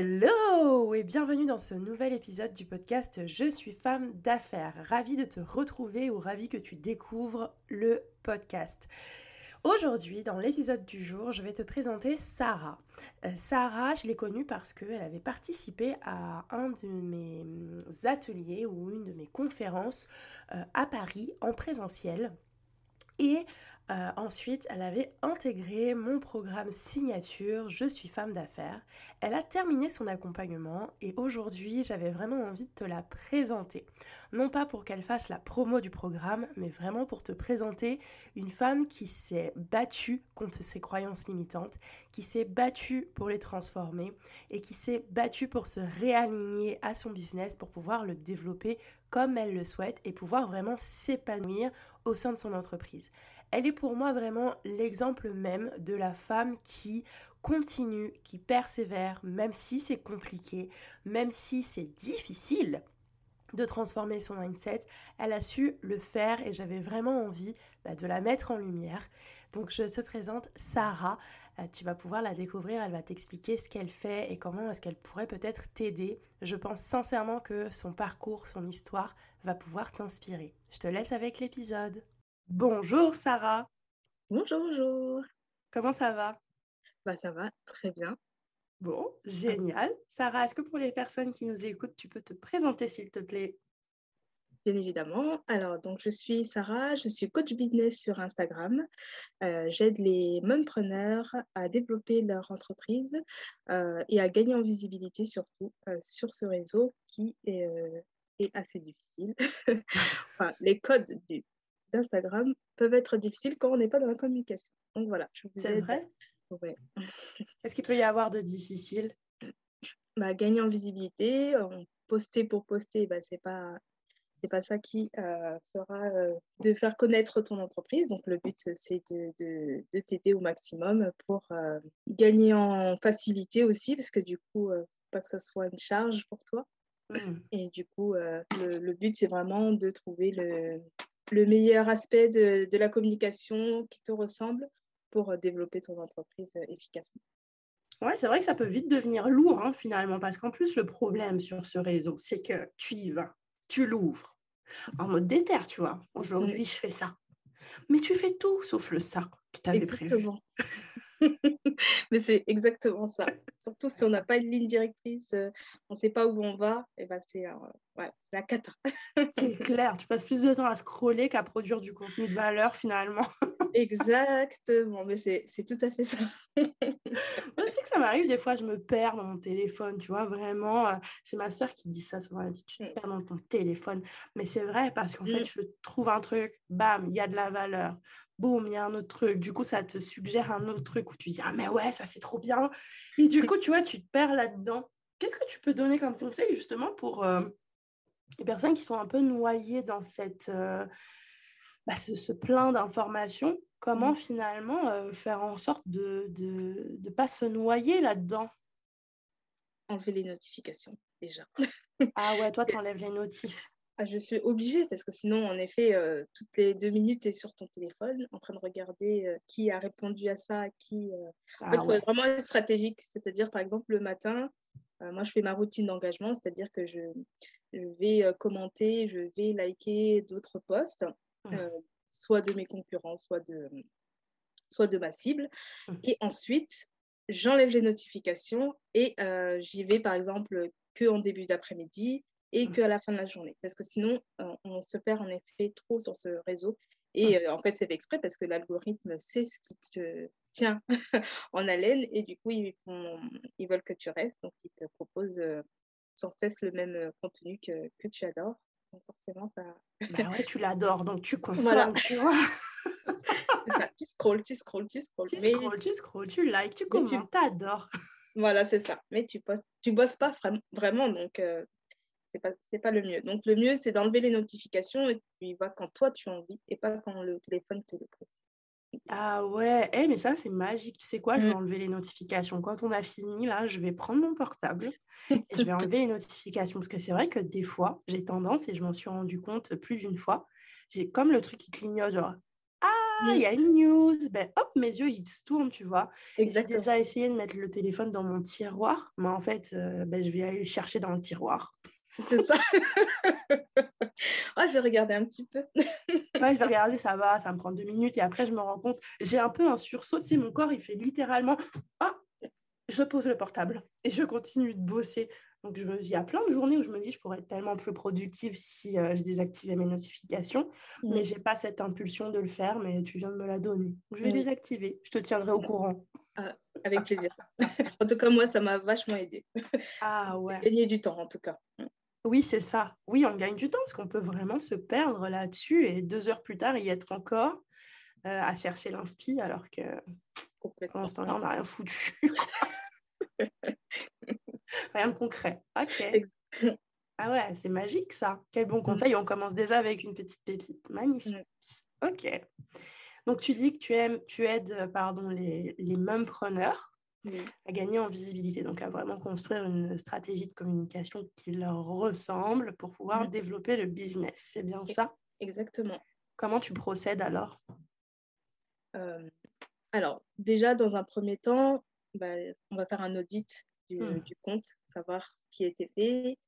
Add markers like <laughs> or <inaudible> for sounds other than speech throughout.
Hello et bienvenue dans ce nouvel épisode du podcast Je suis femme d'affaires. Ravie de te retrouver ou ravie que tu découvres le podcast. Aujourd'hui, dans l'épisode du jour, je vais te présenter Sarah. Euh, Sarah, je l'ai connue parce qu'elle avait participé à un de mes hum, ateliers ou une de mes conférences euh, à Paris en présentiel. Et euh, ensuite, elle avait intégré mon programme signature Je suis femme d'affaires. Elle a terminé son accompagnement et aujourd'hui, j'avais vraiment envie de te la présenter. Non pas pour qu'elle fasse la promo du programme, mais vraiment pour te présenter une femme qui s'est battue contre ses croyances limitantes, qui s'est battue pour les transformer et qui s'est battue pour se réaligner à son business pour pouvoir le développer comme elle le souhaite et pouvoir vraiment s'épanouir au sein de son entreprise. Elle est pour moi vraiment l'exemple même de la femme qui continue, qui persévère, même si c'est compliqué, même si c'est difficile de transformer son mindset, elle a su le faire et j'avais vraiment envie bah, de la mettre en lumière. Donc je te présente Sarah, euh, tu vas pouvoir la découvrir, elle va t'expliquer ce qu'elle fait et comment est-ce qu'elle pourrait peut-être t'aider. Je pense sincèrement que son parcours, son histoire va pouvoir t'inspirer. Je te laisse avec l'épisode. Bonjour Sarah. Bonjour, bonjour. Comment ça va? Bah ça va très bien. Bon, génial. Sarah, est-ce que pour les personnes qui nous écoutent, tu peux te présenter s'il te plaît? Bien évidemment. Alors, donc, je suis Sarah, je suis coach business sur Instagram. Euh, j'aide les mompreneurs à développer leur entreprise euh, et à gagner en visibilité, surtout euh, sur ce réseau qui est, est assez difficile. <laughs> enfin, les codes du d'Instagram peuvent être difficiles quand on n'est pas dans la communication. Donc voilà. C'est vrai? Ouais. <laughs> Qu'est-ce qu'il peut y avoir de difficile? Bah, Gagner en visibilité, poster pour poster, bah, c'est pas c'est pas ça qui euh, fera euh, de faire connaître ton entreprise. Donc le but c'est de, de, de t'aider au maximum pour euh, gagner en facilité aussi, parce que du coup, pas que ce soit une charge pour toi. Mmh. Et du coup, le, le, but c'est vraiment de trouver le, le meilleur aspect de, la communication qui te ressemble pour euh, développer ton entreprise euh, efficacement. Ouais, c'est vrai que ça peut vite devenir lourd hein, finalement, parce qu'en plus, le problème sur ce réseau, c'est que tu y vas, tu l'ouvres en mode déter, tu vois. Aujourd'hui, je fais ça. Mais tu fais tout sauf le ça que tu avais prévu. <laughs> <laughs> Mais c'est exactement ça. Surtout si on n'a pas une ligne directrice, euh, on ne sait pas où on va, et ben c'est la cata. <laughs> c'est clair, tu passes plus de temps à scroller qu'à produire du contenu de valeur finalement. <laughs> Exactement, mais c'est tout à fait ça. je sais que ça m'arrive des fois, je me perds dans mon téléphone, tu vois, vraiment. Euh, c'est ma soeur qui dit ça souvent, elle dit tu te mm. perds dans ton téléphone. Mais c'est vrai parce qu'en fait, mm. je trouve un truc, bam, il y a de la valeur boum, il y a un autre truc. Du coup, ça te suggère un autre truc où tu dis, ah, mais ouais, ça c'est trop bien. Et du coup, tu vois, tu te perds là-dedans. Qu'est-ce que tu peux donner comme conseil justement pour euh, les personnes qui sont un peu noyées dans cette, euh, bah, ce, plein d'informations? Comment finalement euh, faire en sorte de ne de, pas se noyer là-dedans? Enlever les notifications déjà. ah ouais, toi, <laughs> tu enlèves les notifs. Ah, je suis obligée parce que sinon, en effet, euh, toutes les deux minutes, tu es sur ton téléphone en train de regarder euh, qui a répondu à ça, qui. Euh, en fait, ah vraiment être stratégique. C'est-à-dire, par exemple, le matin, moi, je fais ma routine d'engagement, c'est-à-dire que je, vais commenter, je vais liker d'autres posts, soit de mes concurrents, soit de, soit de ma cible. Mmh. Et ensuite, j'enlève les notifications et j'y vais, par exemple, que en début d'après-midi et mmh. qu'à la fin de la journée. Parce que sinon, on se perd en effet trop sur ce réseau. Et mmh. en fait, c'est fait exprès parce que l'algorithme sait ce qui te tient <laughs> en haleine et du coup, ils, ils veulent que tu restes. Donc, ils te proposent sans cesse le même contenu que, que tu adores. Donc, forcément, ça. bah ouais, tu <laughs> l'adores, donc tu consommes. Voilà. <laughs> ça. Tu scrolls, tu scrolls, tu scrolls. Tu mais... scrolls, tu scrolls, tu likes, tu commentes, tu adores. Voilà, c'est ça. Mais tu bosses, tu bosses pas vraiment, donc euh, c'est pas, pas le mieux. Donc le mieux, c'est d'enlever les notifications et tu y vas quand toi tu as envie et pas quand le téléphone te le presse. Ah ouais, eh, mais ça c'est magique. Tu sais quoi, je vais mmh. enlever les notifications. Quand on a fini, là, je vais prendre mon portable et <laughs> je vais enlever les notifications. Parce que c'est vrai que des fois, j'ai tendance, et je m'en suis rendu compte plus d'une fois, j'ai comme le truc qui clignote, genre ah, il y a une news, ben hop, mes yeux ils se tournent, tu vois. J'ai déjà essayé de mettre le téléphone dans mon tiroir, mais en fait, euh, ben, je vais aller le chercher dans le tiroir. C'est ça. <laughs> oh, je vais regarder un petit peu. <laughs> ouais, je vais regarder, ça va, ça me prend deux minutes et après je me rends compte, j'ai un peu un sursaut, tu sais, mon corps il fait littéralement, ah, je pose le portable et je continue de bosser. Donc, je il y a plein de journées où je me dis je pourrais être tellement plus productive si euh, je désactivais mes notifications, mais je n'ai pas cette impulsion de le faire, mais tu viens de me la donner. je vais désactiver, je te tiendrai au courant. Ah, avec plaisir. <laughs> en tout cas, moi, ça m'a vachement aidé. Ah ouais. Gagner du temps, en tout cas. Oui, c'est ça. Oui, on gagne du temps parce qu'on peut vraiment se perdre là-dessus et deux heures plus tard, y être encore euh, à chercher l'inspi alors que pendant ce temps-là, on n'a rien foutu. <laughs> Rien de concret. Ok. Ah ouais, c'est magique ça. Quel bon mmh. conseil. On commence déjà avec une petite pépite. Magnifique. Ok. Donc tu dis que tu, aimes, tu aides euh, pardon, les, les à gagner en visibilité, donc à vraiment construire une stratégie de communication qui leur ressemble pour pouvoir mmh. développer le business. C'est bien ça? Exactement. Comment tu procèdes alors? Euh, Alors, déjà, dans un premier temps, bah, on va faire un audit Mmh. du, compte, savoir ce qui a été fait,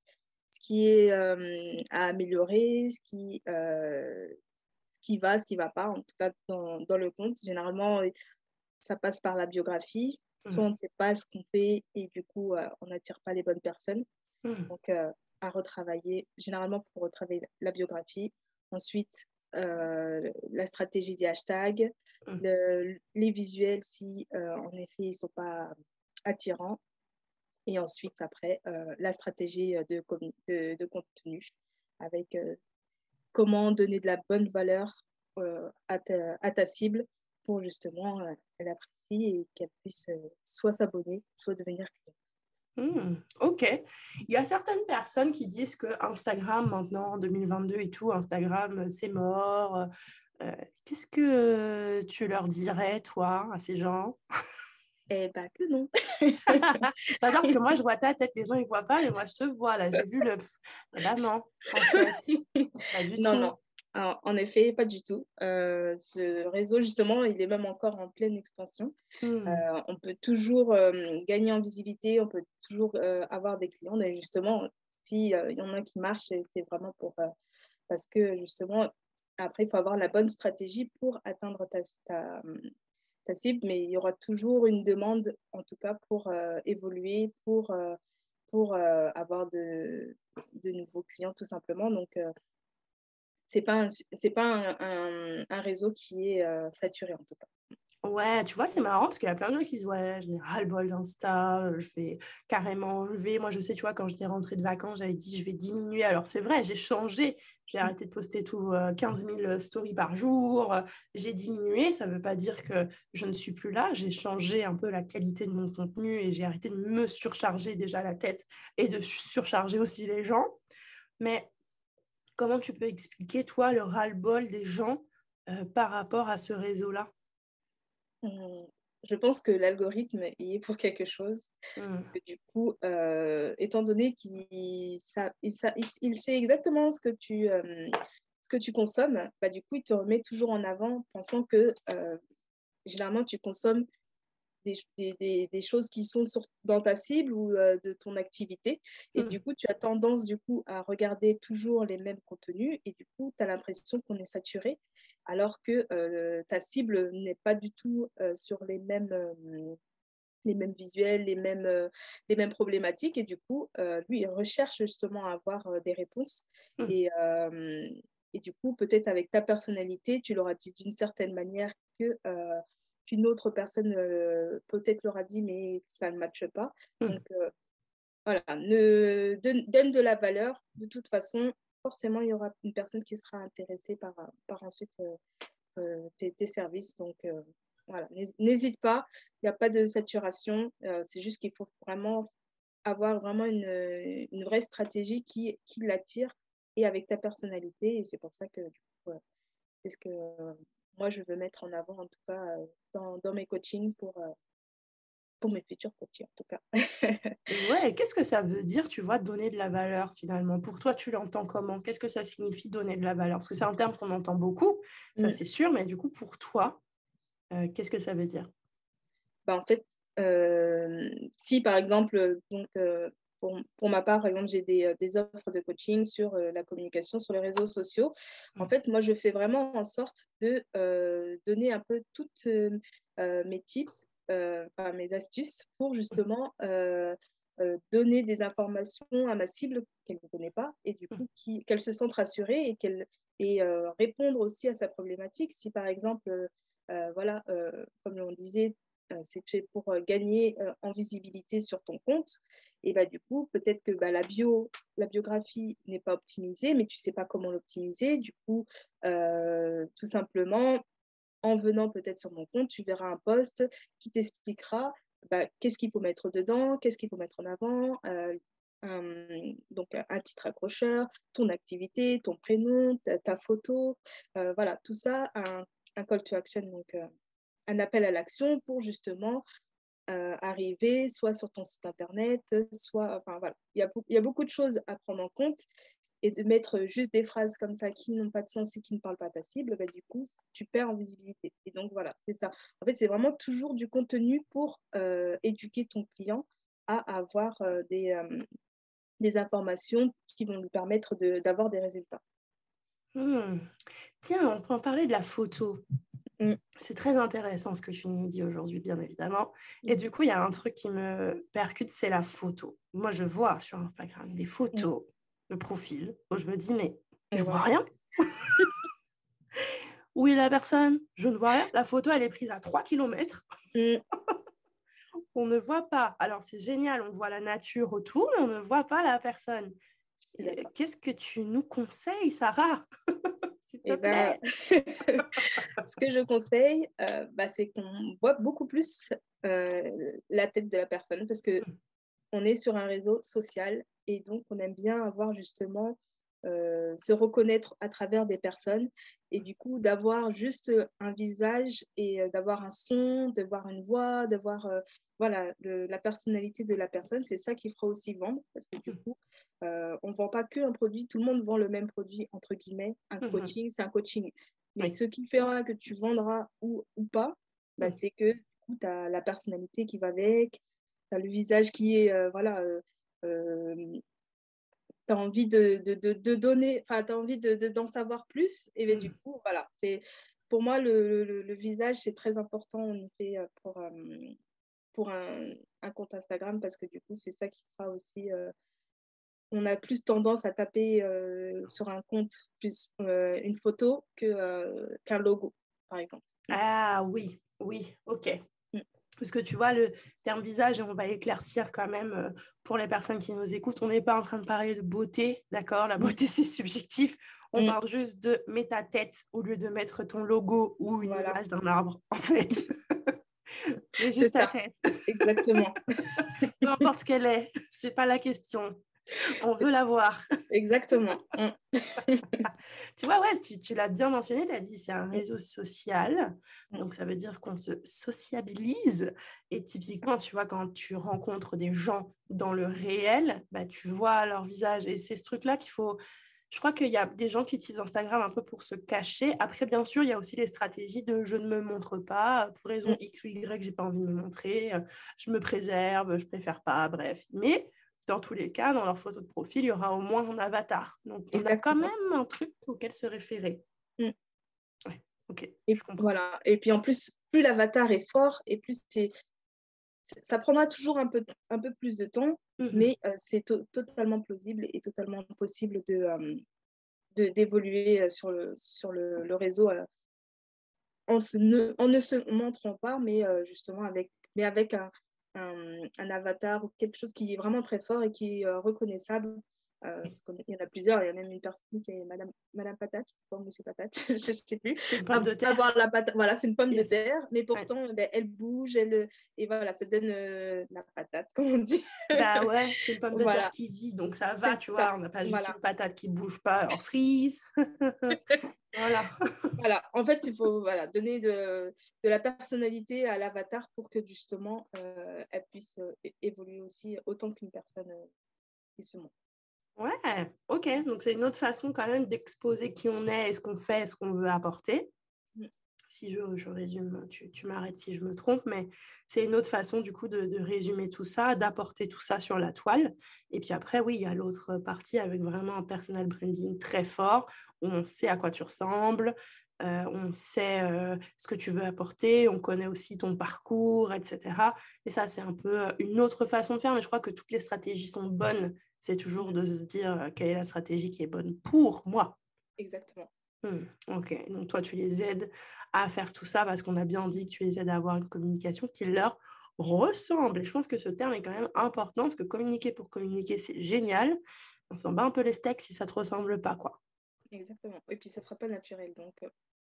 ce qui est à améliorer, ce qui, ce qui va, ce qui ne va pas, en tout cas dans, dans, le compte. Généralement, ça passe par la biographie. Soit on ne sait pas ce qu'on fait et du coup, on n'attire pas les bonnes personnes. Mmh. Donc, à retravailler. Généralement, il faut retravailler la biographie. Ensuite, la stratégie des hashtags, mmh. les visuels si en effet ils ne sont pas attirants. Et ensuite, après, euh, la stratégie euh, de, de, contenu avec euh, comment donner de la bonne valeur à ta, à, ta, cible pour justement elle et qu'elle puisse soit s'abonner, soit devenir cliente. Mmh, ok. Il y a certaines personnes qui disent que Instagram, maintenant, en 2022 et tout, Instagram, c'est mort. Qu'est-ce que tu leur dirais, toi, à ces gens? Eh bien, que non. J'adore <laughs> parce que moi, je vois ta tête, les gens, ils ne voient pas, mais moi, je te vois. Là, j'ai vu le. Là, non. En fait, pas du non, tout. non. En effet, pas du tout. Euh, ce réseau, justement, il est même encore en pleine expansion. Mmh. Euh, on peut toujours euh, gagner en visibilité, on peut toujours avoir des clients. Et justement, s'il y en a qui marchent, c'est vraiment pour. parce que, justement, après, il faut avoir la bonne stratégie pour atteindre ta, ta, mais il y aura toujours une demande, en tout cas, pour évoluer, pour, pour avoir de, de, nouveaux clients, tout simplement. Donc, ce n'est pas, un, pas un, un, réseau qui est saturé, en tout cas. Ouais, tu vois, c'est marrant parce qu'il y a plein de gens qui disent Ouais, je n'ai ras le bol d'Insta, je vais carrément enlever. Moi, je sais, tu vois, quand j'étais rentrée de vacances, j'avais dit Je vais diminuer. Alors, c'est vrai, j'ai changé. J'ai mmh. arrêté de poster tout 15 000 stories par jour. J'ai diminué. Ça ne veut pas dire que je ne suis plus là. J'ai changé un peu la qualité de mon contenu et j'ai arrêté de me surcharger déjà la tête et de surcharger aussi les gens. Mais comment tu peux expliquer, toi, le ras-le-bol des gens par rapport à ce réseau-là? Mmh, je pense que l'algorithme est pour quelque chose. Mmh. du coup, euh, étant donné qu'il il, il, sait exactement ce que tu, euh, ce que tu consommes, bah, du coup, il te remet toujours en avant, pensant que euh, généralement, tu consommes des, des, des, choses qui sont dans ta cible ou de ton activité. Et mmh. du coup, tu as tendance du coup à regarder toujours les mêmes contenus et du coup, tu as l'impression qu'on est saturé alors que euh, ta cible n'est pas du tout euh, sur les mêmes, euh, les mêmes visuels, les mêmes, les mêmes problématiques. Et du coup, lui, il recherche justement à avoir des réponses. Mmh. Et, et, du coup, peut-être avec ta personnalité, tu l'auras dit d'une certaine manière que qu'une autre personne peut-être leur a dit, mais ça ne matche pas. Mmh. Donc, voilà, ne, donne, de la valeur. De toute façon, forcément, il y aura une personne qui sera intéressée par, par ensuite euh, tes, tes, services. Donc, voilà, n'hésite pas, il n'y a pas de saturation, c'est juste qu'il faut vraiment avoir vraiment une, une vraie stratégie qui, qui l'attire et avec ta personnalité. Et c'est pour ça que c'est ce que moi je veux mettre en avant, en tout cas dans, dans mes coachings pour, pour mes futurs coachings, en tout cas. <laughs> ouais, qu'est-ce que ça veut dire, tu vois, donner de la valeur finalement? Pour toi, tu l'entends comment? Qu'est-ce que ça signifie donner de la valeur? Parce que c'est un terme qu'on entend beaucoup, ça mmh. c'est sûr, mais du coup, pour toi, qu'est-ce que ça veut dire? Bah, En fait, si par exemple, donc, pour, pour, ma part, par exemple, j'ai des, des, offres de coaching sur la communication sur les réseaux sociaux. En mmh. fait, moi, je fais vraiment en sorte de donner un peu toutes mes tips, enfin, mes astuces pour justement donner des informations à ma cible qu'elle ne connaît pas et du mmh. coup qu'elle se sente rassurée et qu'elle et répondre aussi à sa problématique. Si par exemple, voilà, comme on disait, c'est pour gagner en visibilité sur ton compte. Et bah, du coup, peut-être que bah, la, bio, la biographie n'est pas optimisée, mais tu ne sais pas comment l'optimiser. Du coup, tout simplement, en venant peut-être sur mon compte, tu verras un post qui t'expliquera bah, qu'est-ce qu'il faut mettre dedans, qu'est-ce qu'il faut mettre en avant, un, donc un titre accrocheur, ton activité, ton prénom, ta, photo, voilà, tout ça, un, un, call to action, donc un appel à l'action pour justement arriver soit sur ton site internet, soit, enfin voilà, il y a, il y a beaucoup de choses à prendre en compte et de mettre juste des phrases comme ça qui n'ont pas de sens et qui ne parlent pas à ta cible, bah, du coup, tu perds en visibilité. Et donc voilà, c'est ça. En fait, c'est vraiment toujours du contenu pour éduquer ton client à avoir des, des informations qui vont lui permettre d'avoir des résultats. Mmh. Tiens, on peut en parler de la photo. Mmh. C'est très intéressant ce que tu nous dis aujourd'hui, bien évidemment. Et mmh. du coup, il y a un truc qui me percute, c'est la photo. Moi, je vois sur Instagram des photos de profil où je me dis, mais je vois rien. <laughs> Où est la personne? Je ne vois rien. La photo, elle est prise à 3 km. <laughs> on ne voit pas. Alors, c'est génial, on voit la nature autour, mais on ne voit pas la personne. Qu'est-ce que tu nous conseilles, Sarah? <laughs> eh ben, <laughs> ce que je conseille, euh, bah, c'est qu'on voit beaucoup plus euh, la tête de la personne parce que mmh. on est sur un réseau social et donc on aime bien avoir justement euh, se reconnaître à travers des personnes et du coup d'avoir juste un visage et d'avoir un son, d'avoir une voix, d'avoir voilà la personnalité de la personne, c'est ça qui fera aussi vendre parce que du mmh. coup euh, on ne vend pas qu'un produit, tout le monde vend le même produit, entre guillemets. Un mmh coaching, c'est un coaching. Mais ce qui fera que tu vendras ou, ou pas, bah, mmh. c'est que tu as la personnalité qui va avec, tu as le visage qui est, euh, voilà, euh, tu as envie de, de, donner, enfin, tu as envie d'en savoir plus. Et ben, du mmh. coup, voilà, c'est pour moi, le, visage, c'est très important en effet pour, pour un, un, compte Instagram parce que du coup, c'est ça qui fera aussi on a plus tendance à taper euh, sur un compte plus euh, une photo euh, qu'un logo, par exemple. Ah oui, oui, ok. Parce que tu vois, le terme visage, et on va éclaircir quand même pour les personnes qui nous écoutent, on n'est pas en train de parler de beauté, d'accord? La beauté, <laughs> c'est subjectif. On mm. parle juste de mets ta tête au lieu de mettre ton logo ou une image d'un arbre, en fait. <laughs> juste ta tête. Exactement. <laughs> Peu importe ce qu'elle est, c'est pas la question. <laughs> On veut la voir. <laughs> Exactement. Mm. <laughs> tu vois, ouais, tu, l'as bien mentionné, tu as dit c'est un réseau social. Mm. Donc, ça veut dire qu'on se sociabilise. Et typiquement, tu vois, quand tu rencontres des gens dans le réel, bah, tu vois leur visage. Et c'est ce truc-là qu'il faut. Je crois qu'il y a des gens qui utilisent Instagram un peu pour se cacher. Après, bien sûr, il y a aussi les stratégies de je ne me montre pas pour raison mm. X ou Y, j'ai pas envie de me montrer, je me préserve, je préfère pas, bref. Mais dans tous les cas, dans leur photo de profil, il y aura au moins un avatar. Donc, on a quand même un truc auquel se référer. Mm. ok. Et, voilà. et puis en plus, plus l'avatar est fort et plus c'est. Ça prendra toujours un peu, un peu plus de temps, mm-hmm. mais euh, c'est totalement plausible et totalement possible de, euh, d'évoluer euh, sur, le, sur le, le réseau en, ne, en ne se montrant pas, mais justement avec, mais avec un, un, avatar ou quelque chose qui est vraiment très fort et qui est euh, reconnaissable Euh, il y en a plusieurs, il y a même une personne, c'est Madame, Madame Patate, ou Monsieur Patate, <laughs> je ne sais plus. C'est une pomme de terre. la patate, voilà, c'est une pomme de terre, mais pourtant, ben, elle bouge, elle, et voilà, ça donne euh, la patate, <laughs> comme on dit. Bah ouais, c'est une pomme de terre qui vit, donc ça va, tu vois, on n'a pas juste une patate qui ne bouge pas en frise. <laughs> voilà. voilà, en fait, il faut voilà, donner de, de la personnalité à l'avatar pour que justement, euh, elle puisse évoluer aussi autant qu'une personne qui se montre. Ouais, ok. Donc, c'est une autre façon quand même d'exposer qui on est et ce qu'on fait et ce qu'on veut apporter. Mmh. Si je, je résume, tu, tu m'arrêtes si je me trompe, mais c'est une autre façon du coup de, de résumer tout ça, d'apporter tout ça sur la toile. Et puis après, oui, il y a l'autre partie avec vraiment un personal branding très fort où on sait à quoi tu ressembles, euh, on sait euh, ce que tu veux apporter, on connaît aussi ton parcours, etc. Et ça, c'est un peu euh, une autre façon de faire, mais je crois que toutes les stratégies sont bonnes c'est toujours de se dire quelle est la stratégie qui est bonne pour moi. Exactement. Mmh, ok, donc toi, tu les aides à faire tout ça parce qu'on a bien dit que tu les aides à avoir une communication qui leur ressemble. Et je pense que ce terme est quand même important parce que communiquer pour communiquer, c'est génial. On s'en bat un peu les steaks si ça te ressemble pas, quoi. Exactement. Et puis, ça ne sera pas naturel. Donc...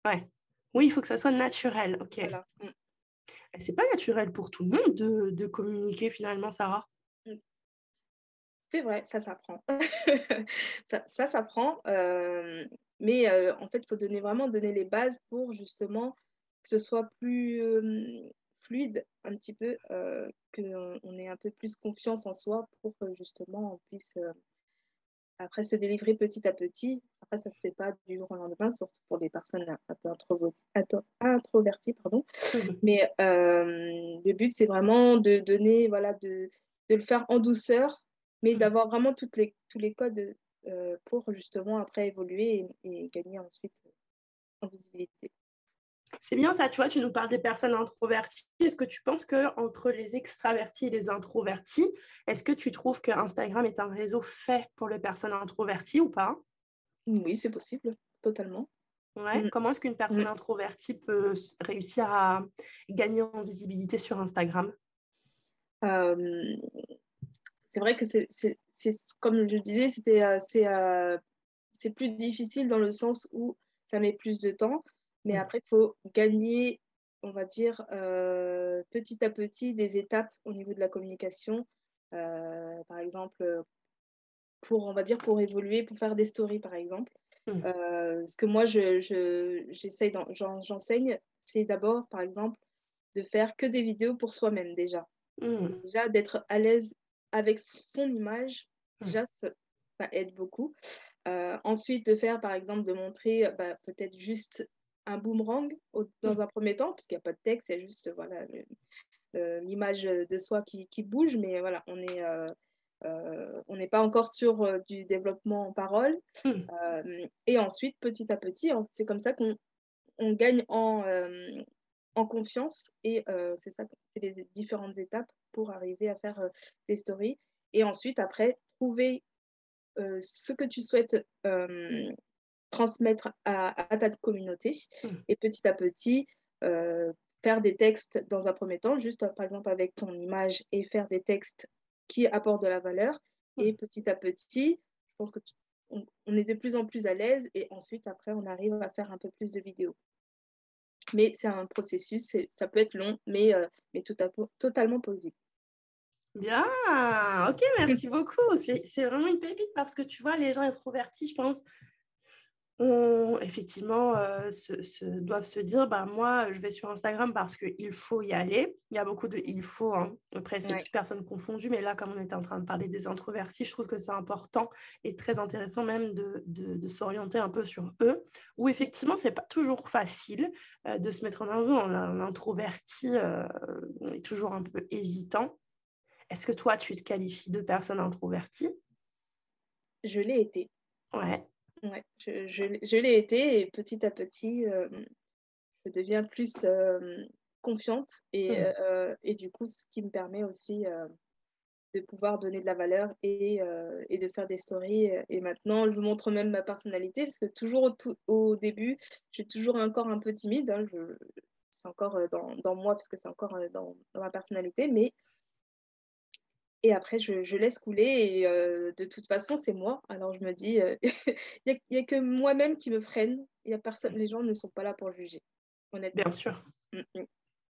Ouais. Oui, il faut que ça soit naturel. Ok. Voilà. Mmh. C'est pas naturel pour tout le monde de, de communiquer finalement, Sarah? C'est vrai, ça s'apprend. <laughs> ça, ça s'apprend. mais en fait, il faut donner, vraiment donner les bases pour justement que ce soit plus fluide un petit peu, qu'on ait un peu plus confiance en soi pour que justement on puisse après se délivrer petit à petit. Après, ça ne se fait pas du jour au lendemain, surtout pour des personnes un peu introverties. Pardon. <laughs> Mais le but, c'est vraiment de donner, voilà, de, de le faire en douceur mais mmh. d'avoir vraiment toutes les, tous les codes euh, pour justement après évoluer et, gagner ensuite euh, en visibilité. C'est bien ça, tu vois, tu nous parles des personnes introverties. Est-ce que tu penses que entre les extravertis et les introvertis, est-ce que tu trouves que Instagram est un réseau fait pour les personnes introverties ou pas? Oui, c'est possible, totalement. Ouais. Mmh. Comment est-ce qu'une personne mmh. introvertie peut réussir à gagner en visibilité sur Instagram? Euh, c'est vrai que c'est comme je disais, c'était euh, euh, c'est plus difficile dans le sens où ça met plus de temps, mais mm. après il faut gagner, on va dire euh, petit à petit des étapes au niveau de la communication. par exemple, pour on va dire pour évoluer, pour faire des stories par exemple. Mm. ce que moi je j'essaye, j'enseigne, c'est d'abord par exemple de faire que des vidéos pour soi-même déjà. Mm. Déjà d'être à l'aise avec son image, mmh. déjà, ça, aide beaucoup. Euh, ensuite, de faire, par exemple, de montrer bah, peut-être juste un boomerang dans mmh. un premier temps, parce qu'il n'y a pas de texte, c'est juste voilà, l'image de soi qui, qui, bouge, mais voilà, on est... Euh, euh, on n'est pas encore sur du développement en parole. Mmh. et ensuite, petit à petit, c'est comme ça qu'on on gagne en, en confiance. Et c'est ça, c'est les différentes étapes pour arriver à faire des stories. Et ensuite, après, trouver ce que tu souhaites transmettre à, ta communauté. Mmh. Et petit à petit, faire des textes dans un premier temps, juste par exemple avec ton image et faire des textes qui apportent de la valeur. Mmh. Et petit à petit, je pense que on, est de plus en plus à l'aise et ensuite, après, on arrive à faire un peu plus de vidéos. Mais c'est un processus, ça peut être long, mais, mais tout à, totalement possible. Bien, ok, merci beaucoup. C'est vraiment une pépite parce que tu vois, les gens introvertis, je pense, effectivement euh, se, doivent se dire bah, moi, je vais sur Instagram parce qu'il faut y aller. Il y a beaucoup de il faut. Hein. Après, c'est toute personne confondue, mais là, comme on était en train de parler des introvertis, je trouve que c'est important et très intéressant même de, de, s'orienter un peu sur eux, où effectivement, c'est pas toujours facile euh, de se mettre en avant. L'introverti euh, est toujours un peu hésitant. Est-ce que toi, tu te qualifies de personne introvertie? Je l'ai été. Ouais. Ouais, je, je, l'ai été et petit à petit, euh, je deviens plus euh, confiante et, mmh. euh, et, du coup, ce qui me permet aussi de pouvoir donner de la valeur et, et, de faire des stories. Et maintenant, je montre même ma personnalité parce que toujours au, au début, je suis toujours encore un peu timide. Hein, c'est encore dans, dans, moi parce que c'est encore dans, dans, ma personnalité, mais et après, je, laisse couler et de toute façon, c'est moi. Alors je me dis, <laughs> il n'y a, que moi-même qui me freine. Y a personne, les gens ne sont pas là pour juger, honnêtement. Bien sûr. Mmh, mmh.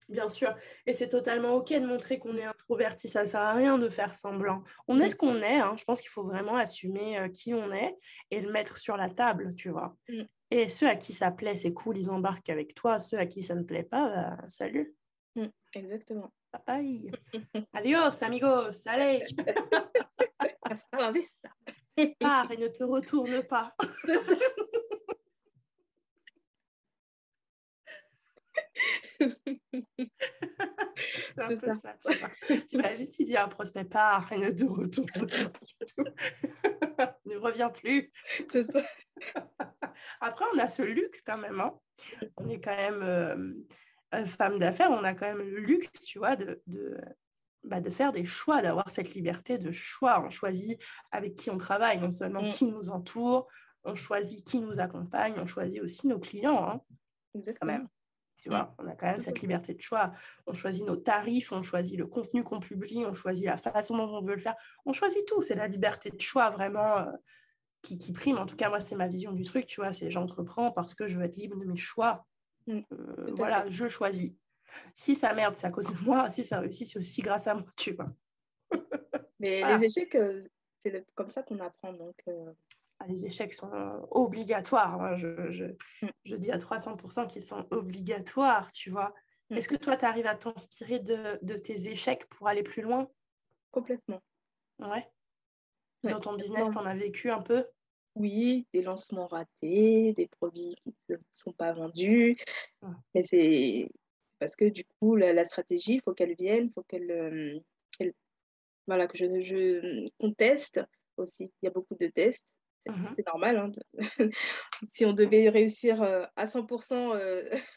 Bien sûr. Et c'est totalement OK de montrer qu'on est introverti. Ça ne sert à rien de faire semblant. On est mmh. ce qu'on est. Hein. Je pense qu'il faut vraiment assumer qui on est et le mettre sur la table, tu vois. Et ceux à qui ça plaît, c'est cool, ils embarquent avec toi. Ceux à qui ça ne plaît pas, bah, salut. Exactement. Bye. <laughs> Adios, amigos. Allez. <laughs> Hasta la vista. Pars et ne te retourne pas. <laughs> C'est un peu ça. Tu imagines, tu dis à un prospect, pars et ne te retourne pas ne reviens plus. C'est ça. Après, on a ce luxe quand même. Hein. On est quand même euh, femme d'affaires, on a quand même le luxe, tu vois, de, de, bah, de faire des choix, d'avoir cette liberté de choix. On choisit avec qui on travaille, non seulement mm. qui nous entoure, on choisit qui nous accompagne, on choisit aussi nos clients. Hein. Quand même. Tu vois, on a quand même cette liberté de choix. On choisit nos tarifs, on choisit le contenu qu'on publie, on choisit la façon dont on veut le faire. On choisit tout. C'est la liberté de choix vraiment euh, qui, qui, prime. En tout cas, moi, c'est ma vision du truc. Tu vois, c'est j'entreprends parce que je veux être libre de mes choix. Mm. Euh, voilà, je choisis. Si ça merde, c'est à cause de moi. Si ça réussit, c'est aussi grâce à moi, tu vois. <laughs> Mais les échecs, euh, c'est comme ça qu'on apprend. Donc, euh. ah, les échecs sont obligatoires. Hein. Je, je, mm. je, dis à 300% qu'ils sont obligatoires, tu vois. Mm. Est-ce que toi, tu arrives à t'inspirer de, de, tes échecs pour aller plus loin? Complètement. Ouais. Dans ton business, tu en as vécu un peu? Oui, des lancements ratés, des produits qui ne sont pas vendus. Mais c'est parce que du coup, la, stratégie, il faut qu'elle vienne, il faut qu'elle, voilà, que je, je conteste aussi. Il y a beaucoup de tests. C'est mmh normal. Hein, <laughs> si on devait réussir à 100%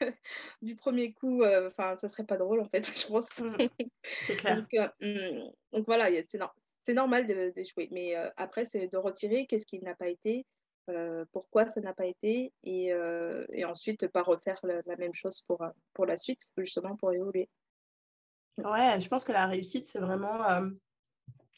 <laughs> du premier coup, enfin, ça serait pas drôle en fait, <laughs> je pense. Mmh. C'est clair. donc, mmh, donc, voilà, c'est c'est normal d'échouer. Mais après, c'est de retirer qu'est-ce qui n'a pas été, pourquoi ça n'a pas été, et, et ensuite pas refaire la, même chose pour, pour la suite, justement pour évoluer. Ouais, je pense que la réussite, c'est vraiment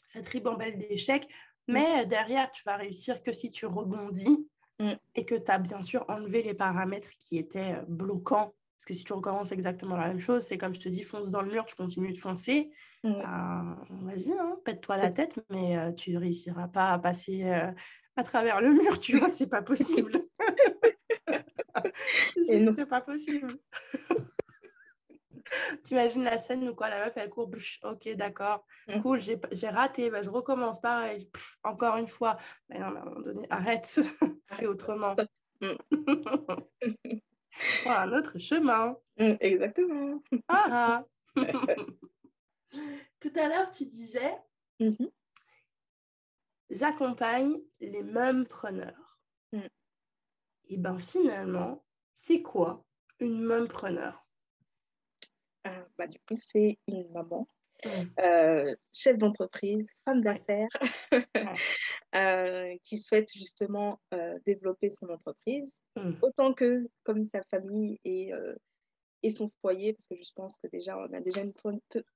cette ribambelle d'échecs. Mmh. Mais derrière, tu vas réussir que si tu rebondis mmh. et que tu as bien sûr enlevé les paramètres qui étaient bloquants parce que si tu recommences exactement la même chose, c'est comme je te dis, fonce dans le mur, tu continues de foncer. Ben, vas-y, hein, pète-toi la tête, mais euh, tu ne réussiras pas à passer euh, à travers le mur, tu vois, c'est pas possible. <laughs> c'est pas possible. <laughs> tu imagines la scène où quoi, la meuf, elle court, ok, d'accord, mmh. cool, j'ai raté, bah, je recommence pareil, encore une fois. Mais non, mais à un moment donné, arrête, <laughs> fais autrement. <laughs> un autre chemin. Mm, exactement. Ah, ah. <laughs> Tout à l'heure, tu disais, mm-hmm. j'accompagne les mêmes preneurs. Mm. Et ben finalement, c'est quoi une même preneur euh, bah, Du coup, c'est une maman. Euh, chef d'entreprise, femme d'affaires, <laughs> euh, qui souhaite justement euh, développer son entreprise, mmh. autant que comme sa famille et, et son foyer, parce que je pense que déjà, on a déjà une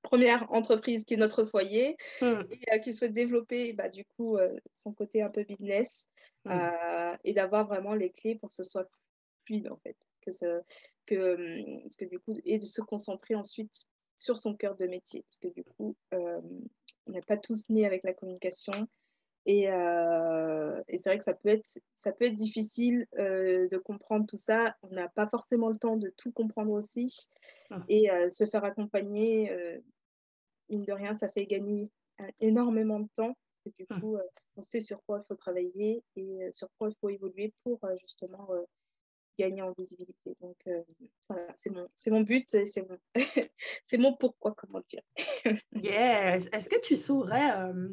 première entreprise qui est notre foyer, mmh. et qui souhaite développer bah, du coup son côté un peu business, et d'avoir vraiment les clés pour que ce soit fluide en fait. Que, ce, que, parce que du coup, et de se concentrer ensuite sur son cœur de métier. Parce que du coup, euh, on n'est pas tous nés avec la communication. Et, euh, et c'est vrai que ça peut être, ça peut être difficile euh, de comprendre tout ça. On n'a pas forcément le temps de tout comprendre aussi. Ah. Et se faire accompagner, mine de rien, ça fait gagner énormément de temps. Et du ah. coup, on sait sur quoi il faut travailler et sur quoi il faut évoluer pour justement gagner en visibilité. Donc euh, voilà, c'est mon, c'est mon but, c'est mon, <laughs> c'est mon pourquoi, comment dire. <laughs> yes. Est-ce que tu saurais, euh,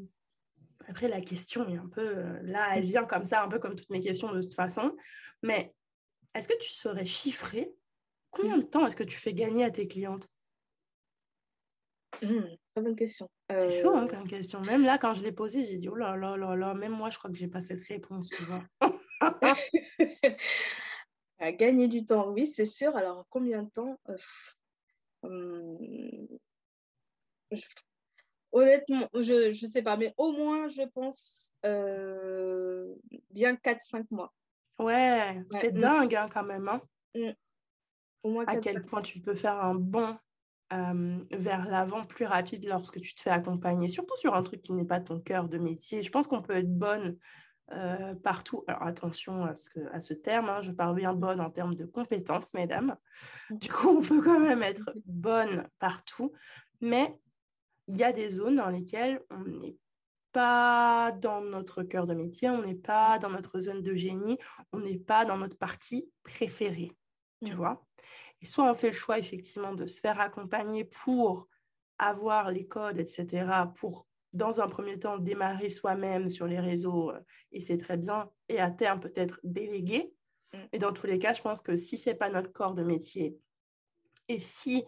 après la question est un peu, euh, là elle vient comme ça, un peu comme toutes mes questions de toute façon, mais est-ce que tu saurais chiffrer combien de temps est-ce que tu fais gagner à tes clientes? Mmh, Très bonne question. C'est chaud hein, comme question. Même là, quand je l'ai posée, j'ai dit, oh là là là là, même moi, je crois que j'ai pas cette réponse, tu vois. <laughs> À gagner du temps, oui, c'est sûr. Alors, combien de temps hum, Honnêtement, je ne sais pas, mais au moins, je pense euh, bien 4-5 mois. Ouais, c'est dingue hein, quand même. Hein. Mm. Au moins à quel point tu peux faire un bond vers l'avant plus rapide lorsque tu te fais accompagner, surtout sur un truc qui n'est pas ton cœur de métier. Je pense qu'on peut être bonne euh, partout. Alors attention à ce, à ce terme, hein, je parle bien bonne en termes de compétences, mesdames. Du coup, on peut quand même être bonne partout, mais il y a des zones dans lesquelles on n'est pas dans notre cœur de métier, on n'est pas dans notre zone de génie, on n'est pas dans notre partie préférée, tu mmh. vois. Et soit on fait le choix effectivement de se faire accompagner pour avoir les codes, etc., pour dans un premier temps, démarrer soi-même sur les réseaux, euh, et c'est très bien, et à terme peut-être déléguer. Mm. Et dans tous les cas, je pense que si ce n'est pas notre corps de métier, et si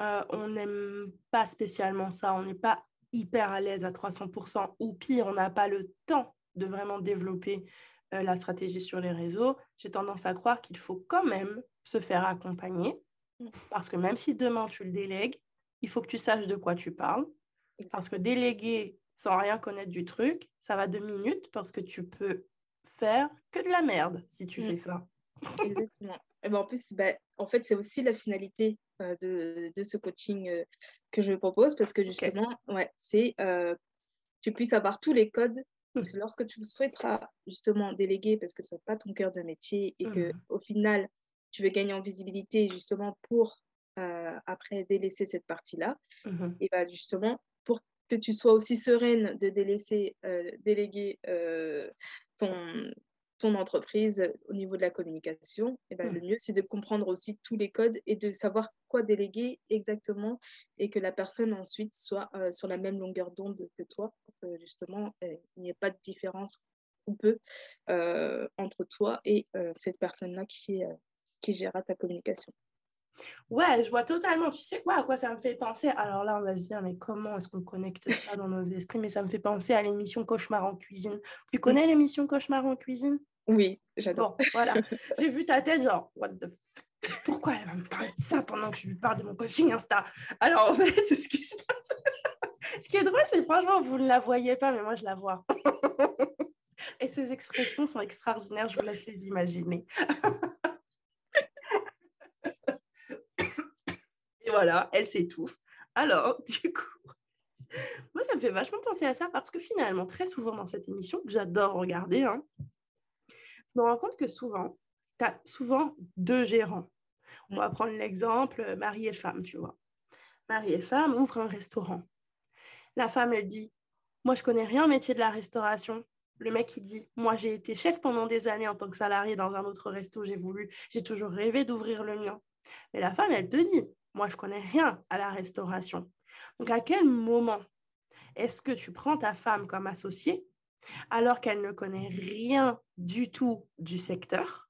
euh, on n'aime pas spécialement ça, on n'est pas hyper à l'aise à 300%, ou pire, on n'a pas le temps de vraiment développer euh, la stratégie sur les réseaux, j'ai tendance à croire qu'il faut quand même se faire accompagner, mm. parce que même si demain tu le délègues, il faut que tu saches de quoi tu parles, parce que déléguer sans rien connaître du truc, ça va deux minutes parce que tu peux faire que de la merde si tu fais mm. ça. Exactement. Et ben en plus, ben, en fait, c'est aussi la finalité euh, de, de, ce coaching euh, que je propose parce que justement, ouais, c'est euh, tu puisses avoir tous les codes. Mm. Lorsque tu souhaiteras justement déléguer parce que ce n'est pas ton cœur de métier et que mm. au final, tu veux gagner en visibilité justement pour après délaisser cette partie-là, mm-hmm. et ben justement, que tu sois aussi sereine de délaisser, euh, déléguer euh, ton, ton entreprise au niveau de la communication, et eh ben, le mmh. mieux, c'est de comprendre aussi tous les codes et de savoir quoi déléguer exactement et que la personne ensuite soit euh, sur la même longueur d'onde que toi, pour que justement, il n'y ait pas de différence ou peu entre toi et cette personne-là qui, qui gérera ta communication. Ouais, je vois totalement. Tu sais quoi, à quoi ça me fait penser? Alors là, on va se dire, mais comment est-ce qu'on connecte ça dans nos esprits? Mais ça me fait penser à l'émission Cauchemar en cuisine. Tu connais l'émission Cauchemar en cuisine? Oui, j'adore. Bon, voilà. J'ai vu ta tête, genre, what the pourquoi elle va me parler de ça pendant que je lui parle de mon coaching Insta? Alors en fait, <laughs> ce qui se passe, ce qui est drôle, c'est franchement, vous ne la voyez pas, mais moi je la vois. Et ces expressions sont extraordinaires, je vous laisse les imaginer. <laughs> voilà, elle s'étouffe. Alors, <laughs> du coup, moi, ça me fait vachement penser à ça parce que finalement, très souvent dans cette émission, que j'adore regarder, hein, je me rends compte que souvent, tu as souvent deux gérants. On va prendre l'exemple euh, mari et femme, tu vois. Mari et femme ouvrent un restaurant. La femme, elle dit Moi, je connais rien au métier de la restauration. Le mec, il dit Moi, j'ai été chef pendant des années en tant que salarié dans un autre resto. J'ai voulu, j'ai toujours rêvé d'ouvrir le mien. Mais la femme, elle te dit moi, je connais rien à la restauration. Donc, à quel moment est-ce que tu prends ta femme comme associée alors qu'elle ne connaît rien du tout du secteur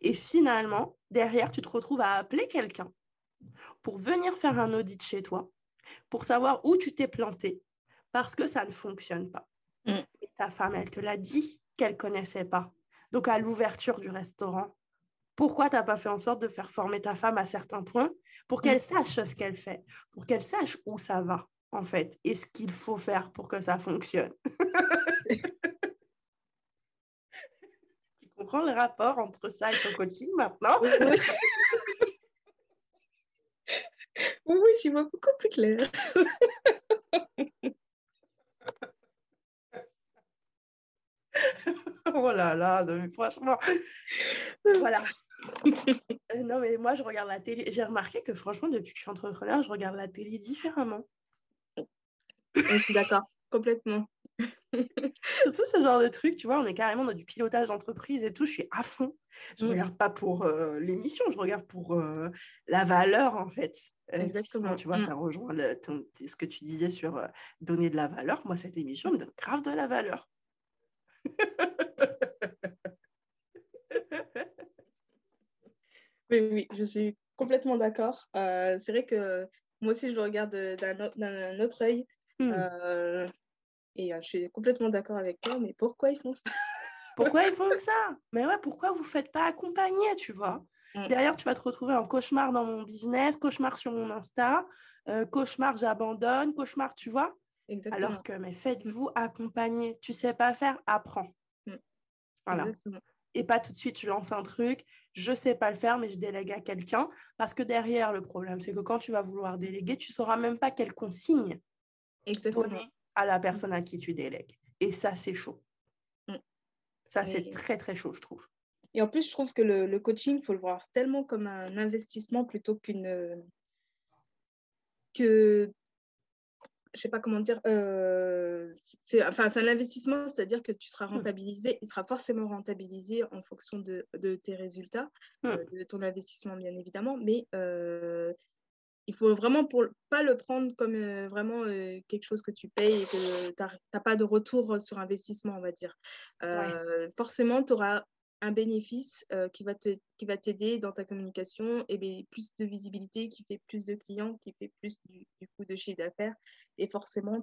et finalement, derrière, tu te retrouves à appeler quelqu'un pour venir faire un audit chez toi, pour savoir où tu t'es planté, parce que ça ne fonctionne pas. Mm. Et ta femme, elle te l'a dit qu'elle connaissait pas. Donc, à l'ouverture du restaurant, pourquoi tu n'as pas fait en sorte de faire former ta femme à certains points pour qu'elle mmh. sache ce qu'elle fait, pour qu'elle sache où ça va, en fait, et ce qu'il faut faire pour que ça fonctionne. <laughs> tu comprends le rapport entre ça et ton coaching maintenant? Oui, <laughs> j'y vois beaucoup plus clair. <laughs> oh là là, franchement, voilà. Euh, non, mais moi, je regarde la télé. J'ai remarqué que franchement, depuis que je suis entrepreneur, je regarde la télé différemment. Je suis d'accord, complètement. <laughs> Surtout ce genre de truc, tu vois, on est carrément dans du pilotage d'entreprise et tout. Je suis à fond. Je ne mmh. regarde pas pour euh, l'émission, je regarde pour euh, la valeur, en fait. Exactement. Tu vois, mmh. ça rejoint ce que tu disais sur donner de la valeur. Moi, cette émission me donne grave de la valeur. <laughs> Oui, oui, je suis complètement d'accord. Euh, c'est vrai que moi aussi, je le regarde d'un autre œil. Hmm. Euh, et euh, je suis complètement d'accord avec toi, mais pourquoi ils font ça? <laughs> Pourquoi ils font ça? Mais ouais, pourquoi vous ne faites pas accompagner, tu vois? Hmm. Derrière, tu vas te retrouver en cauchemar dans mon business, cauchemar sur mon Insta, cauchemar, j'abandonne, cauchemar, tu vois? Alors que, mais faites-vous accompagner. Tu sais pas faire, apprends. Voilà. Et pas tout de suite, je lance un truc, je sais pas le faire, mais je délègue à quelqu'un. Parce que derrière, le problème, c'est que quand tu vas vouloir déléguer, tu sauras même pas quelle consigne donner à la personne à qui tu délègues. Et ça, c'est chaud. Mm. Ça, c'est très, très chaud, je trouve. Et en plus, je trouve que le, le coaching, il faut le voir tellement comme un investissement plutôt qu'une. que. Je sais pas comment dire. Euh, c'est enfin, un investissement, c'est-à-dire que tu seras mmh. rentabilisé. Il sera forcément rentabilisé en fonction de, de tes résultats, mmh. euh, de ton investissement, bien évidemment. Mais euh, il faut vraiment pour pas le prendre comme vraiment quelque chose que tu payes et que tu n'as pas de retour sur investissement, on va dire. Forcément, tu auras un bénéfice euh, qui va te, qui va t'aider dans ta communication et bien, plus de visibilité qui fait plus de clients qui fait plus du, coup de chiffre d'affaires. Et forcément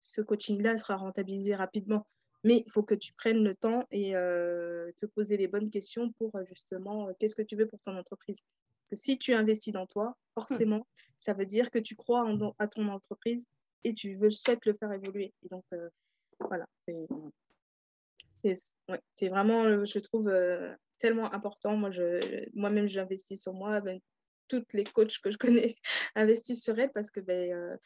ce coaching là sera rentabilisé rapidement. Mais il faut que tu prennes le temps et euh, te poser les bonnes questions pour euh, justement qu'est-ce que tu veux pour ton entreprise. Parce que si tu investis dans toi forcément ça veut dire que tu crois en, à ton entreprise et tu veux souhaites le faire évoluer. Et donc voilà c'est c'est vraiment, euh, je trouve, euh, tellement important. Moi, je, moi-même, j'investis sur moi. Ben, toutes les coachs que je connais <laughs> investissent sur elles parce que, ben, euh,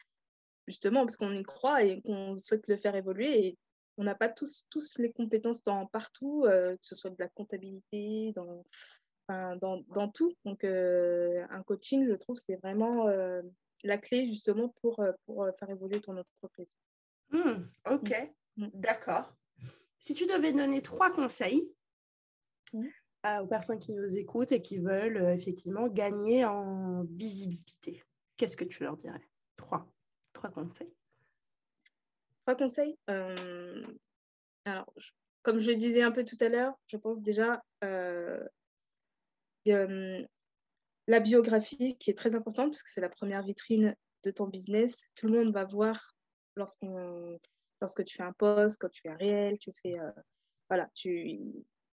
justement, parce qu'on y croit et qu'on souhaite le faire évoluer. Et on n'a pas tous, tous les compétences dans, partout, que ce soit de la comptabilité, dans, dans, dans, tout. Donc, un coaching, je trouve, c'est vraiment la clé, justement, pour, pour faire évoluer ton entreprise. Mmh, ok, mmh. d'accord. Si tu devais donner trois conseils aux personnes qui nous écoutent et qui veulent euh, effectivement gagner en visibilité, qu'est-ce que tu leur dirais? Trois. Trois conseils. Trois conseils euh, Alors, comme je le disais un peu tout à l'heure, je pense déjà euh, la biographie qui est très importante parce que c'est la première vitrine de ton business. Tout le monde va voir lorsqu'on lorsque tu fais un post, quand tu fais un réel, tu fais. Euh, voilà, tu,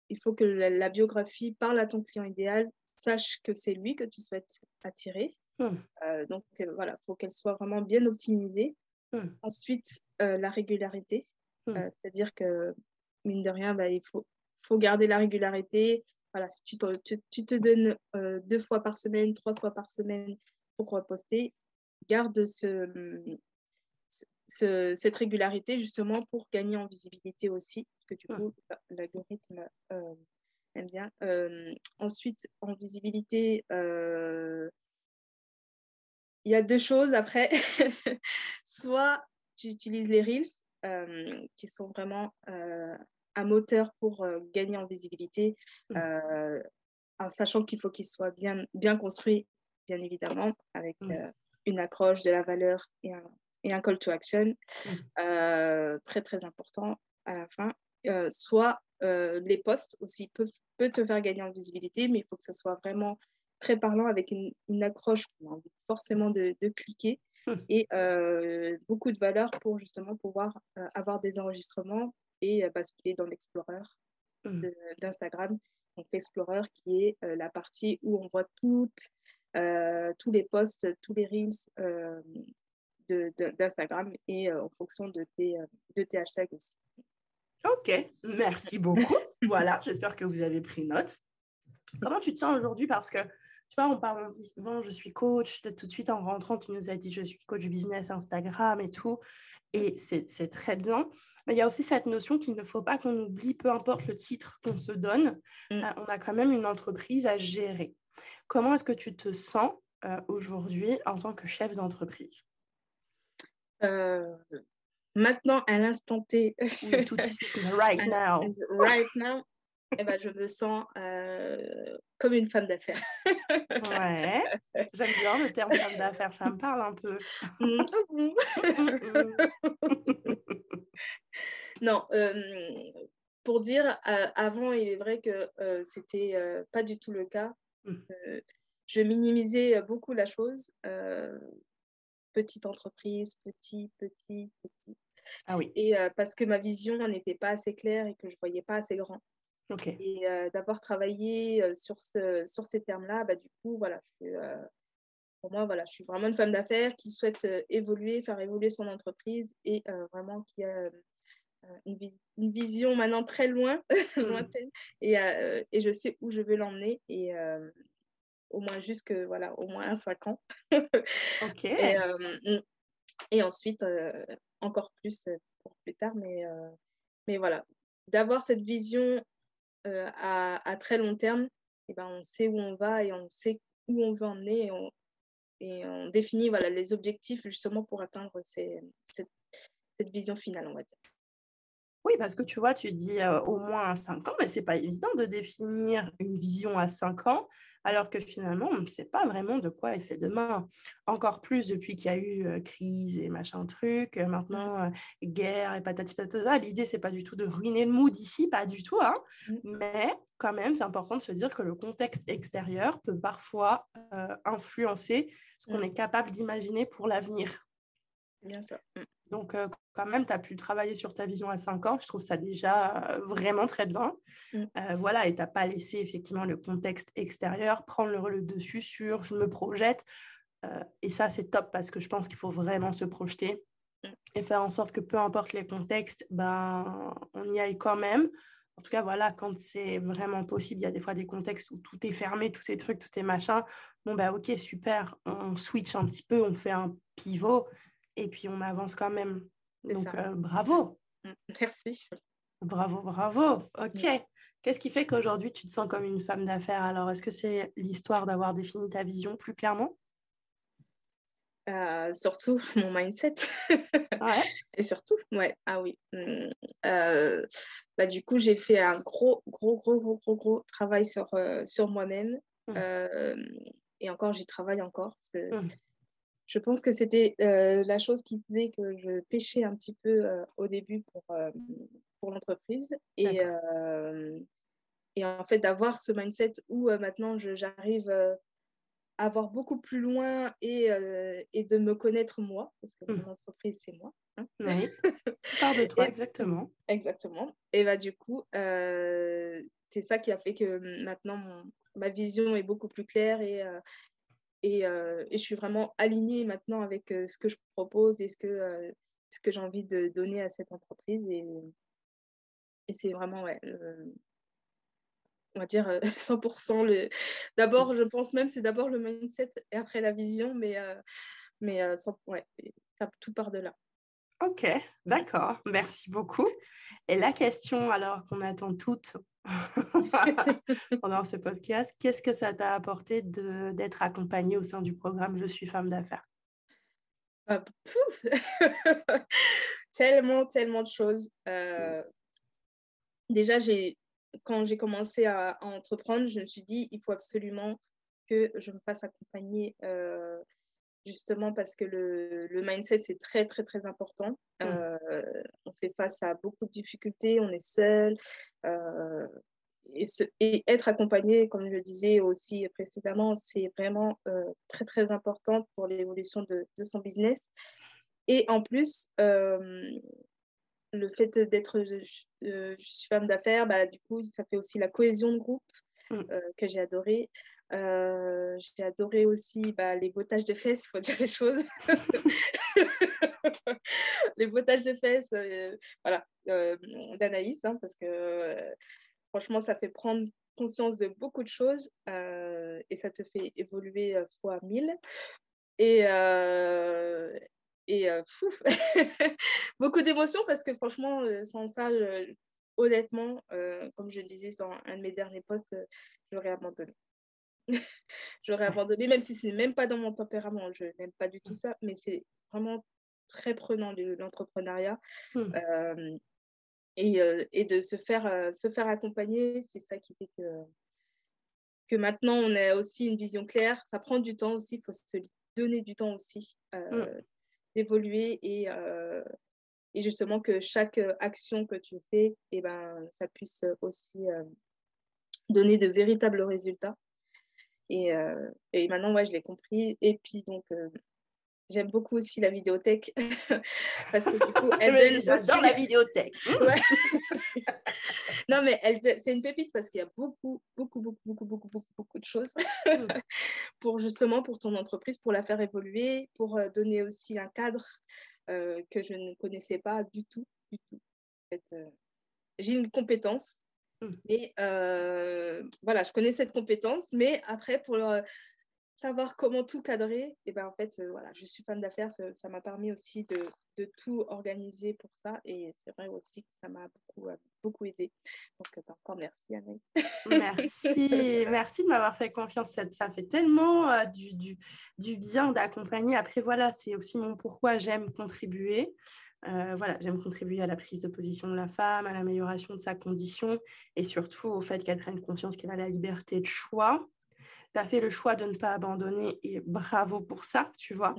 il faut que la, biographie parle à ton client idéal, sache que c'est lui que tu souhaites attirer. Hmm. Euh, donc euh, voilà, il faut qu'elle soit vraiment bien optimisée. Hmm. Ensuite, la régularité, hmm. c'est-à-dire que, mine de rien, bah, il faut, faut garder la régularité. Voilà, si tu te, tu, te donnes deux fois par semaine, trois fois par semaine pour poster, garde ce, cette régularité justement pour gagner en visibilité aussi, parce que du coup, l'algorithme euh, aime bien. Euh, ensuite, en visibilité, euh, il y a deux choses après. <laughs> Soit tu utilises les Reels, qui sont vraiment un moteur pour gagner en visibilité, mmh. en sachant qu'il faut qu'ils soient bien, bien construits, bien évidemment, avec mmh. une accroche, de la valeur et un, et un call to action mmh. euh, très très important à la fin. Euh, soit euh, les posts aussi peuvent, te faire gagner en visibilité, mais il faut que ce soit vraiment très parlant avec une, une accroche qu'on a envie forcément de, de cliquer mmh. et beaucoup de valeur pour justement pouvoir avoir des enregistrements et basculer dans l'Explorer mmh. d'Instagram. Donc l'Explorer qui est la partie où on voit toutes, tous les posts, tous les reels d'Instagram et euh, en fonction de tes, euh, de tes hashtags aussi. Ok, merci beaucoup. <laughs> voilà, j'espère que vous avez pris note. Comment tu te sens aujourd'hui? Parce que tu vois, on parle souvent, je suis coach, tout de suite en rentrant, tu nous as dit, je suis coach business Instagram et tout, et c'est très bien. Mais il y a aussi cette notion qu'il ne faut pas qu'on oublie, peu importe le titre qu'on se donne, mm. euh, on a quand même une entreprise à gérer. Comment est-ce que tu te sens aujourd'hui en tant que chef d'entreprise? Euh, maintenant, à l'instant T, tout de suite, <laughs> right now, right now eh ben, je me sens euh, comme une femme d'affaires. ouais, j'aime bien le terme femme d'affaires, ça me parle un peu. <laughs> non, euh, pour dire, avant, il est vrai que c'était pas du tout le cas. Mmh. je minimisais beaucoup la chose petite entreprise, petit, petit, petit. Ah oui. Et euh, parce que ma vision n'était pas assez claire et que je ne voyais pas assez grand. Ok. Et euh, d'avoir travaillé euh, sur, ce, sur ces termes-là, bah, du coup, voilà, je, pour moi, voilà, je suis vraiment une femme d'affaires qui souhaite évoluer, faire évoluer son entreprise et vraiment qui a une, une, vision maintenant très loin, <laughs> lointaine, et, et, je sais où je veux l'emmener. Et au moins jusque, voilà, au moins 5 ans. ok. <laughs> Et, et ensuite, encore plus pour plus tard, mais, mais voilà, d'avoir cette vision à, à, très long terme, et eh ben, on sait où on va et on sait où on veut emmener et on, et on définit voilà, les objectifs justement pour atteindre ces, cette, cette vision finale, on va dire. Oui, parce que tu vois, tu dis au moins à 5 ans, mais c'est pas évident de définir une vision à 5 ans, alors que finalement, on ne sait pas vraiment de quoi il fait demain. Encore plus depuis qu'il y a eu crise et machin truc, maintenant guerre et patati patata. L'idée, c'est pas du tout de ruiner le mood ici, pas du tout, hein. Mmh. mais quand même, c'est important de se dire que le contexte extérieur peut parfois influencer ce qu'on mmh. est capable d'imaginer pour l'avenir. Bien sûr. Donc, quand même, tu as pu travailler sur ta vision à 5 ans. Je trouve ça déjà vraiment très bien. Mmh. voilà, et tu n'as pas laissé effectivement le contexte extérieur prendre le, dessus sur je me projette. et ça, c'est top parce que je pense qu'il faut vraiment se projeter mmh. et faire en sorte que peu importe les contextes, ben, on y aille quand même. En tout cas, voilà, quand c'est vraiment possible, il y a des fois des contextes où tout est fermé, tous ces trucs, tout est machin. Bon, bah ok, super, on switch un petit peu, on fait un pivot et puis on avance quand même. Donc, euh, bravo. Mm, merci. Bravo, bravo. Ok. Mm. Qu'est-ce qui fait qu'aujourd'hui, tu te sens comme une femme d'affaires? Alors, est-ce que c'est l'histoire d'avoir défini ta vision plus clairement? Euh, surtout <laughs> mon mindset. Ouais? Et surtout, ouais, ah oui. Mm, euh, bah, du coup, j'ai fait un gros, gros, gros, gros, gros, gros travail sur, sur moi-même. et encore, j'y travaille encore. Parce que je pense que c'était euh, la chose qui faisait que je pêchais un petit peu euh, au début pour, euh, pour l'entreprise. Et, et en fait, d'avoir ce mindset où maintenant j'arrive à voir beaucoup plus loin et, et, de me connaître moi, parce que mmh. mon entreprise, c'est moi. Hein. Oui, <laughs> de toi, exactement. Exactement. Et bah, du coup, c'est ça qui a fait que maintenant, ma vision est beaucoup plus claire et et, et, je suis vraiment alignée maintenant avec ce que je propose et ce que, ce que j'ai envie de donner à cette entreprise. Et, et c'est vraiment, ouais, on va dire <laughs> 100%. Le... D'abord, je pense même c'est d'abord le mindset et après la vision, mais, mais ouais, ça, tout part de là. Ok, d'accord, merci beaucoup. Et la question alors qu'on attend toutes <laughs> pendant ce podcast, qu'est-ce que ça t'a apporté d'être accompagnée au sein du programme Je suis femme d'affaires <laughs> Tellement, tellement de choses. Euh, déjà, quand j'ai commencé à, entreprendre, je me suis dit, il faut absolument que je me fasse accompagner euh, justement parce que le, le mindset, c'est très, très, très important. Mmh. Euh, on fait face à beaucoup de difficultés, on est seul. Euh, et, et, être accompagné, comme je le disais aussi précédemment, c'est vraiment euh, très, très important pour l'évolution de, de, son business. Et en plus, le fait d'être je, suis femme d'affaires, bah, du coup, ça fait aussi la cohésion de groupe mmh. que j'ai adoré. Euh, j'ai adoré aussi bah, les bottages de fesses, il faut <laughs> dire les choses. les bottages de fesses euh, voilà, euh, d'Anaïs, hein, parce que franchement, ça fait prendre conscience de beaucoup de choses et ça te fait évoluer fois mille. Et, et <laughs> beaucoup d'émotions parce que franchement, sans ça, honnêtement, comme je le disais dans un de mes derniers posts, j'aurais abandonné. <laughs> j'aurais abandonné, même si ce n'est même pas dans mon tempérament. Je n'aime pas du tout ça, mais c'est vraiment très prenant l'entrepreneuriat. Mmh. Euh, et, euh, et, de se faire, euh, se faire accompagner, c'est ça qui fait que, que maintenant on a aussi une vision claire. Ça prend du temps aussi, il faut se donner du temps aussi mmh. d'évoluer et, et justement que chaque action que tu fais, et eh ben, ça puisse aussi donner de véritables résultats. Et, euh, et maintenant, ouais, je l'ai compris. Et puis, donc, euh, j'aime beaucoup aussi la vidéothèque <laughs> parce que du coup, <laughs> elle donne J'adore la vidéothèque. <laughs> non, mais elle, c'est une pépite parce qu'il y a beaucoup, beaucoup, beaucoup, beaucoup, beaucoup, beaucoup, beaucoup de choses mmh. pour justement pour ton entreprise, pour la faire évoluer, pour euh, donner aussi un cadre euh, que je ne connaissais pas du tout, du tout. J'ai une compétence mmh. et voilà, je connais cette compétence, mais après pour savoir comment tout cadrer, et ben en fait, euh, voilà, je suis femme d'affaires, ça m'a permis aussi de, de, tout organiser pour ça, et c'est vrai aussi que ça m'a beaucoup, euh, beaucoup aidé. Donc, euh, encore merci Anaïs. Merci, <laughs> merci de m'avoir fait confiance. Ça, ça fait tellement du, du, du, bien d'accompagner. Après, voilà, c'est aussi mon pourquoi j'aime contribuer. Voilà, j'aime contribuer à la prise de position de la femme, à l'amélioration de sa condition et surtout au fait qu'elle prenne conscience qu'elle a la liberté de choix tu as fait le choix de ne pas abandonner et bravo pour ça, tu vois.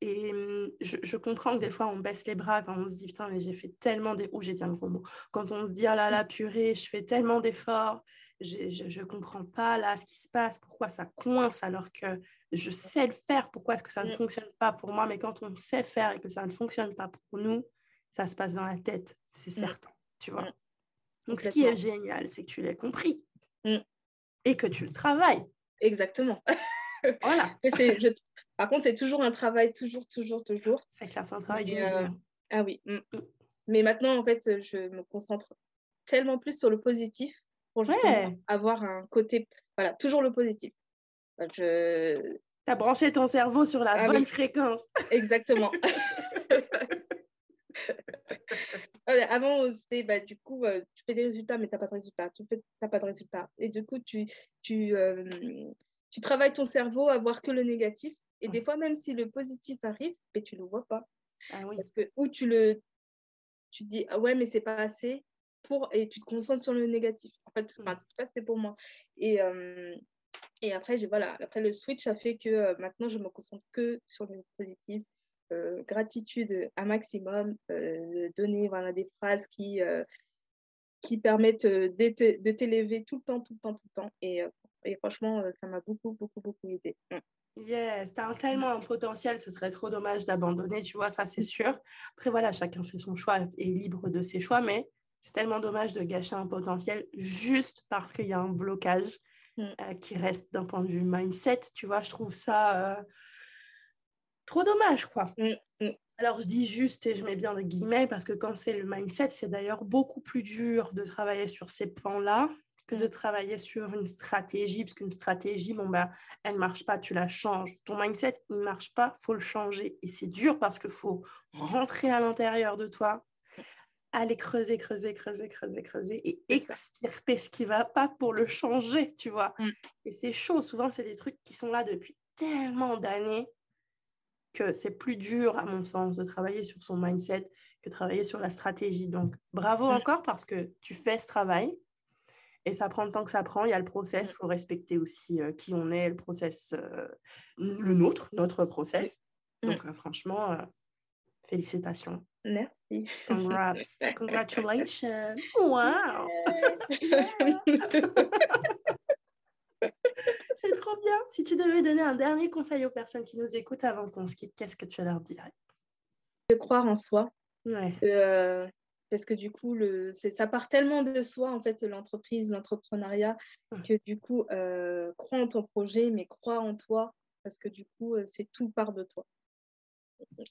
et je, comprends que des fois on baisse les bras quand on se dit putain mais j'ai fait tellement des... j'ai dit un gros mot. Quand on se dit ah là là <laughs> purée, je fais tellement d'efforts, je, ne comprends pas là ce qui se passe, pourquoi ça coince alors que je sais le faire, pourquoi est-ce que ça ne fonctionne pas pour moi, mais quand on sait faire et que ça ne fonctionne pas pour nous, ça se passe dans la tête, c'est certain, tu vois. Donc ce qui est génial, c'est que tu l'as compris. Et que tu le travailles. Exactement. <laughs> Voilà. Par contre, c'est toujours un travail, toujours, toujours, toujours. C'est clair, c'est un travail euh... Ah oui. Mm, mm. Mais maintenant, en fait, je me concentre tellement plus sur le positif pour avoir un côté, voilà, toujours le positif. Je... Tu as branché ton cerveau sur la ah bonne fréquence. Exactement. <laughs> <laughs> Avant, c'était bah, du coup, euh, tu fais des résultats, mais tu n'as pas de résultats. Tu n'as pas de résultats. Et du coup, tu, tu, euh, tu travailles ton cerveau à voir que le négatif. Et des fois, même si le positif arrive, mais tu ne le vois pas. Ah Parce que, ou tu le tu te dis, ah ouais, mais c'est pas assez. Pour, et tu te concentres sur le négatif. En fait, mmh. c'est pas assez pour moi. Et, euh, et après, voilà, après, le switch a fait que maintenant, je me concentre que sur le positif euh, gratitude un maximum, euh, donner voilà, des phrases qui, euh, qui permettent de t'élever tout le temps, tout le temps, tout le temps. Et, et franchement, ça m'a beaucoup, beaucoup, beaucoup aidé. Mm. Yes, t'as tellement un potentiel, ce serait trop dommage d'abandonner, tu vois, ça c'est mm. sûr. Après, voilà, chacun fait son choix et est libre de ses choix, mais c'est tellement dommage de gâcher un potentiel juste parce qu'il y a un blocage mm. qui reste d'un point de vue mindset, tu vois, je trouve ça trop dommage, quoi. Mmh, mmh. Alors, je dis juste, et je mets bien le guillemets, parce que quand c'est le mindset, c'est d'ailleurs beaucoup plus dur de travailler sur ces plans-là que de travailler sur une stratégie, parce qu'une stratégie, bon, bah, elle ne marche pas, tu la changes. Ton mindset, il ne marche pas, faut le changer. Et c'est dur parce qu'il faut rentrer à l'intérieur de toi, aller creuser, creuser, creuser, creuser, creuser et extirper ce qui va pas pour le changer, tu vois. Et c'est chaud, souvent, c'est des trucs qui sont là depuis tellement d'années que c'est plus dur, à mon sens, de travailler sur son mindset que travailler sur la stratégie. Donc, bravo mmh. encore parce que tu fais ce travail et ça prend le temps que ça prend. Il y a le process, il mmh. faut respecter aussi euh, qui on est, le process, euh, le nôtre, notre process. Donc, euh, franchement, félicitations. Merci. Congrats. <laughs> Congratulations. Wow. <laughs> C'est trop bien. Si tu devais donner un dernier conseil aux personnes qui nous écoutent avant qu'on se quitte, qu'est-ce que tu leur dirais? De croire en soi. Euh, parce que du coup, le, ça part tellement de soi, en fait, l'entreprise, l'entrepreneuriat, que du coup, euh, crois en ton projet, mais crois en toi, parce que du coup, euh, c'est tout part de toi.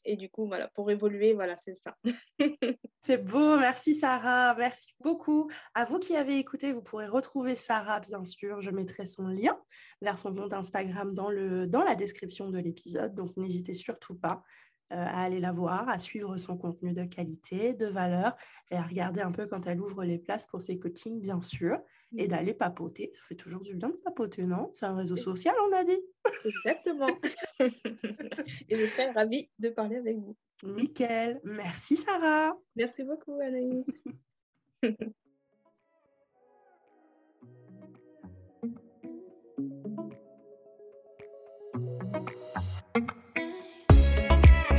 Et du coup, voilà, pour évoluer, voilà, c'est ça. <laughs> c'est beau, merci Sarah, merci beaucoup. À vous qui avez écouté, vous pourrez retrouver Sarah, bien sûr. Je mettrai son lien vers son compte Instagram dans, dans la description de l'épisode, donc n'hésitez surtout pas. Euh, à aller la voir, à suivre son contenu de qualité, de valeur et à regarder un peu quand elle ouvre les places pour ses coachings, bien sûr, et mmh. d'aller papoter. Ça fait toujours du bien de papoter, non? C'est un réseau social, on a dit. Exactement. <laughs> <laughs> et je serais ravie de parler avec vous. Nickel. Merci, Sarah. Merci beaucoup, Anaïs. <laughs>